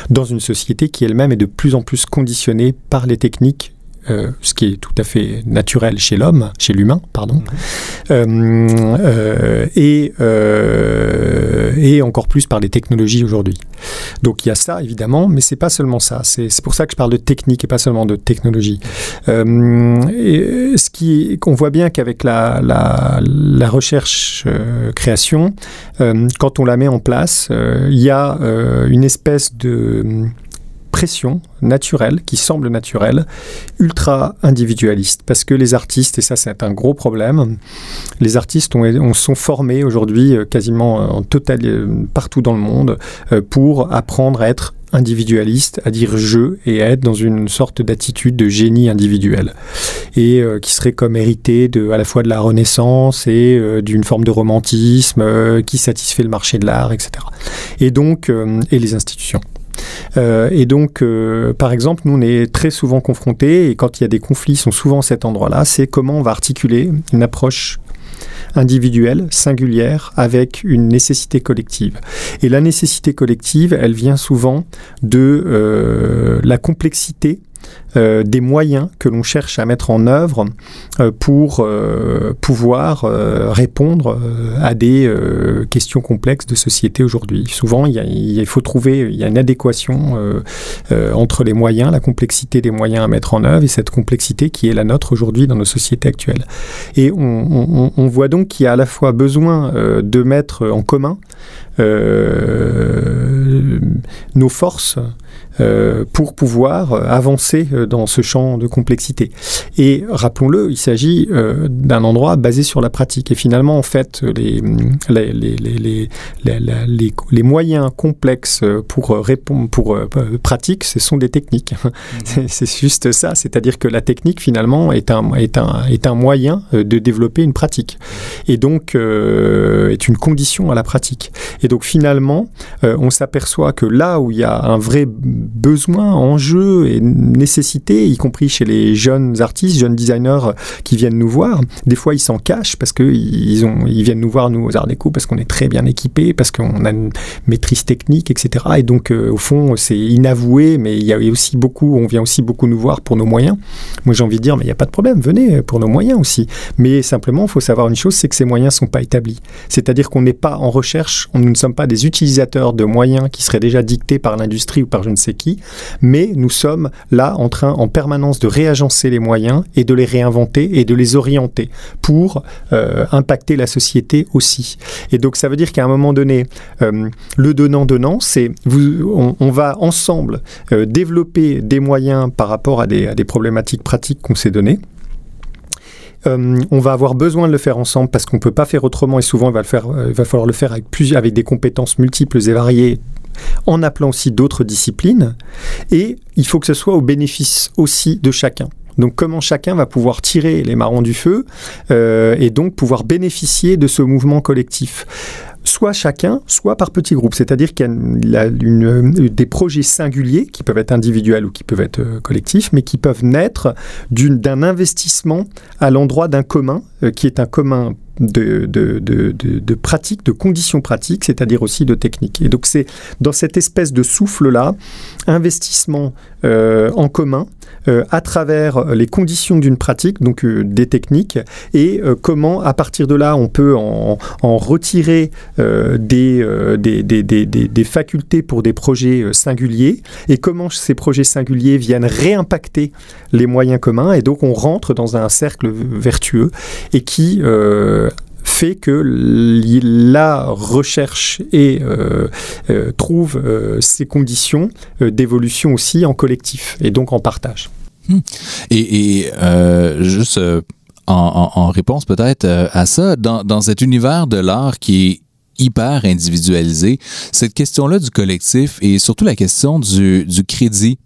Dans une société qui elle-même est de plus en plus conditionnée par les techniques euh, ce qui est tout à fait naturel chez l'homme, chez l'humain, pardon, euh, euh, et, et encore plus par les technologies aujourd'hui. Donc il y a ça évidemment, mais c'est pas seulement ça. C'est pour ça que je parle de technique et pas seulement de technologie. et ce qui, voit bien qu'avec la, la, la recherche création, quand on la met en place, il y a une espèce de pression naturelle, qui semble naturelle, ultra individualiste. Parce que les artistes, et ça c'est un gros problème, les artistes ont, sont formés aujourd'hui euh, quasiment en total, euh, partout dans le monde euh, pour apprendre à être individualiste, à dire je et à être dans une sorte d'attitude de génie individuel et qui serait comme hérité de à la fois de la Renaissance et d'une forme de romantisme qui satisfait le marché de l'art, etc. Et donc et les institutions. Euh, et donc, euh, par exemple, nous, on est très souvent confrontés, et quand il y a des conflits, sont souvent à cet endroit-là, c'est comment on va articuler une approche individuelle, singulière, avec une nécessité collective. Et la nécessité collective, elle vient souvent de euh, la complexité euh, des moyens que l'on cherche à mettre en œuvre euh, pour euh, pouvoir répondre à des questions complexes de société aujourd'hui. Souvent, il, faut trouver, il y a une adéquation entre les moyens, la complexité des moyens à mettre en œuvre et cette complexité qui est la nôtre aujourd'hui dans nos sociétés actuelles. Et on, voit donc qu'il y a à la fois besoin de mettre en commun nos forces pour pouvoir avancer dans ce champ de complexité. Et rappelons-le, il s'agit euh, d'un endroit basé sur la pratique. Et finalement, en fait, les, les, les, les, les moyens complexes pour répondre, pour pratique, ce sont des techniques. Mhm. C'est juste ça. C'est-à-dire que la technique, finalement, est un, est un, est un moyen de développer une pratique. Et donc, est une condition à la pratique. Et donc, finalement, on s'aperçoit que là où il y a un vrai besoin, enjeu et nécessité, y compris chez les jeunes artistes, jeunes designers qui viennent nous voir. Des fois, ils s'en cachent parce qu'ils ils viennent nous voir, nous, aux Arts Déco, parce qu'on est très bien équipés, parce qu'on a une maîtrise technique, etc. Et donc, euh, au fond, c'est inavoué, mais il y a aussi beaucoup, on vient aussi beaucoup nous voir pour nos moyens. Moi, j'ai envie de dire, mais il n'y a pas de problème, venez pour nos moyens aussi. Mais simplement, il faut savoir une chose, c'est que ces moyens ne sont pas établis. C'est-à-dire qu'on n'est pas en recherche, on, nous ne sommes pas des utilisateurs de moyens qui seraient déjà dictés par l'industrie ou par je ne sais qui, mais nous sommes là en train en permanence de réagencer les moyens et de les réinventer et de les orienter pour euh, impacter la société aussi. Et donc ça veut dire qu'à un moment donné, euh, le donnant-donnant, c'est on, va ensemble euh, développer des moyens par rapport à des, problématiques pratiques qu'on s'est données. On va avoir besoin de le faire ensemble parce qu'on ne peut pas faire autrement et souvent il va, falloir le faire avec, avec des compétences multiples et variées en appelant aussi d'autres disciplines, et il faut que ce soit au bénéfice aussi de chacun. Donc comment chacun va pouvoir tirer les marrons du feu euh, et donc pouvoir bénéficier de ce mouvement collectif soit chacun, soit par petits groupes. C'est-à-dire qu'il y a des projets singuliers qui peuvent être individuels ou qui peuvent être euh, collectifs, mais qui peuvent naître d'un investissement à l'endroit d'un commun, euh, qui est un commun de, de, de, pratiques, de conditions pratiques, c'est-à-dire aussi de techniques. Et donc c'est dans cette espèce de souffle-là, investissement euh, en commun euh, à travers les conditions d'une pratique, donc euh, des techniques, et comment à partir de là on peut en, en retirer des, des, des, des, des, facultés pour des projets singuliers, et comment ces projets singuliers viennent réimpacter les moyens communs, et donc on rentre dans un cercle vertueux et qui fait que la recherche et euh, euh, trouve euh, ces conditions d'évolution aussi en collectif et donc en partage. Hmm. Et, juste en, réponse peut-être à ça, dans, cet univers de l'art qui est hyper individualisé, cette question-là du collectif et surtout la question du, du crédit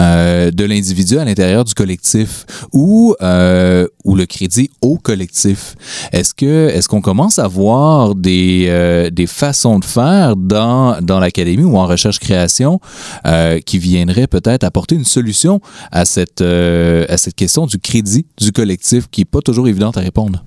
euh, de l'individu à l'intérieur du collectif ou, euh, ou le crédit au collectif. Est-ce que est-ce qu'on commence à voir des, euh, des façons de faire dans, dans l'académie ou en recherche-création euh, qui viendraient peut-être apporter une solution à cette, euh, à cette question du crédit du collectif qui n'est pas toujours évidente à répondre?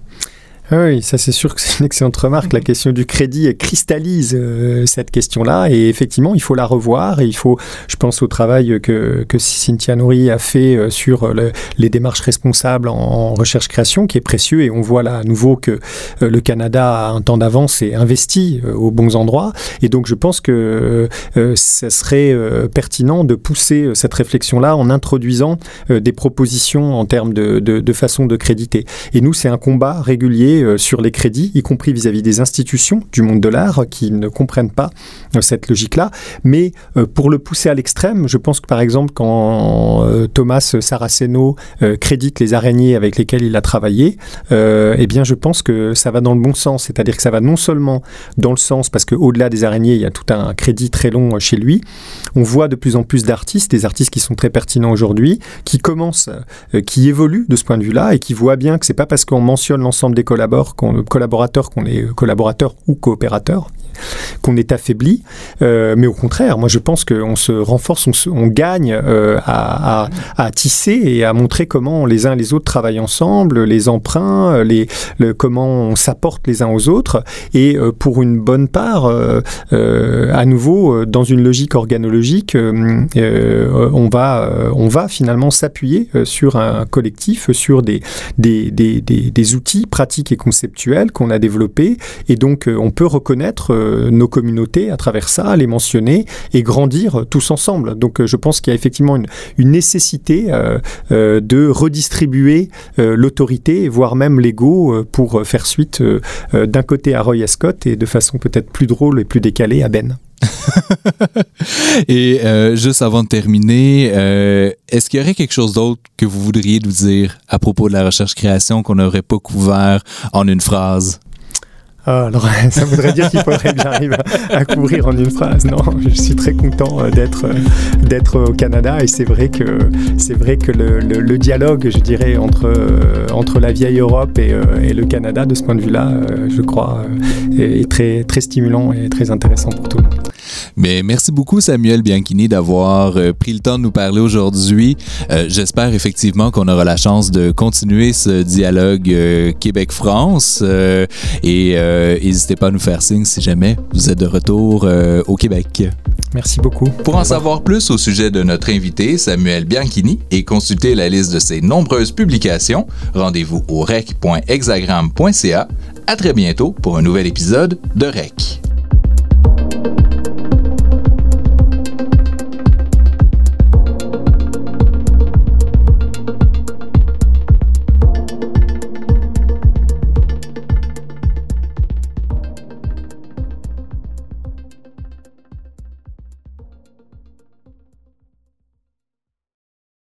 Ah oui, ça c'est sûr que c'est une excellente remarque. La question du crédit cristallise euh, cette question-là. Et effectivement, il faut la revoir. Et il faut, je pense au travail que, que Cynthia Nouri a fait euh, sur le, les démarches responsables en, en recherche-création qui est précieux. Et on voit là à nouveau que euh, le Canada a un temps d'avance et investi euh, aux bons endroits. Et donc je pense que ça serait pertinent de pousser cette réflexion-là en introduisant des propositions en termes de, de, de façon de créditer. Et nous, c'est un combat régulier euh, sur les crédits, y compris vis-à-vis des institutions du monde de l'art qui ne comprennent pas euh, cette logique-là. Mais euh, pour le pousser à l'extrême, je pense que par exemple quand Thomas Saraceno crédite les araignées avec lesquelles il a travaillé, eh bien je pense que ça va dans le bon sens, c'est-à-dire que ça va non seulement dans le sens parce qu'au-delà des araignées, il y a tout un crédit très long chez lui. On voit de plus en plus d'artistes, des artistes qui sont très pertinents aujourd'hui, qui commencent, qui évoluent de ce point de vue-là et qui voient bien que c'est pas parce qu'on mentionne l'ensemble des collaborateurs qu'on, collaborateurs qu'on est collaborateurs ou coopérateurs qu'on est affaibli, euh, mais au contraire, moi je pense qu'on se renforce, on, gagne euh, à, tisser et à montrer comment les uns et les autres travaillent ensemble, les emprunts, les, le, comment on s'apporte les uns aux autres, et euh, pour une bonne part, euh, euh, à nouveau, dans une logique organologique, on, va, on va finalement s'appuyer sur un collectif, sur des, des, des, des outils pratiques et conceptuels qu'on a développés, et donc on peut reconnaître nos communautés à travers ça, les mentionner et grandir tous ensemble. Donc je pense qu'il y a effectivement une, nécessité euh, euh, de redistribuer euh, l'autorité, voire même l'ego, pour faire suite d'un côté à Roy Ascott et de façon peut-être plus drôle et plus décalée à Ben. et euh, juste avant de terminer, euh, est-ce qu'il y aurait quelque chose d'autre que vous voudriez nous dire à propos de la recherche-création qu'on n'aurait pas couvert en une phrase? Ah, alors, ça voudrait dire qu'il faudrait que j'arrive à, couvrir en une phrase. Non, je suis très content euh, d'être d'être au Canada et c'est vrai que c'est vrai que le, dialogue, je dirais, entre entre la vieille Europe et, le Canada, de ce point de vue-là, je crois, est très très stimulant et très intéressant pour tout le monde. Mais merci beaucoup Samuel Bianchini d'avoir euh, pris le temps de nous parler aujourd'hui. Euh, J'espère effectivement qu'on aura la chance de continuer ce dialogue euh, Québec-France et n'hésitez pas à nous faire signe si jamais vous êtes de retour au Québec. Merci beaucoup. Pour en savoir plus au sujet de notre invité Samuel Bianchini et consulter la liste de ses nombreuses publications, rendez-vous au rec.hexagram.ca. À très bientôt pour un nouvel épisode de REC.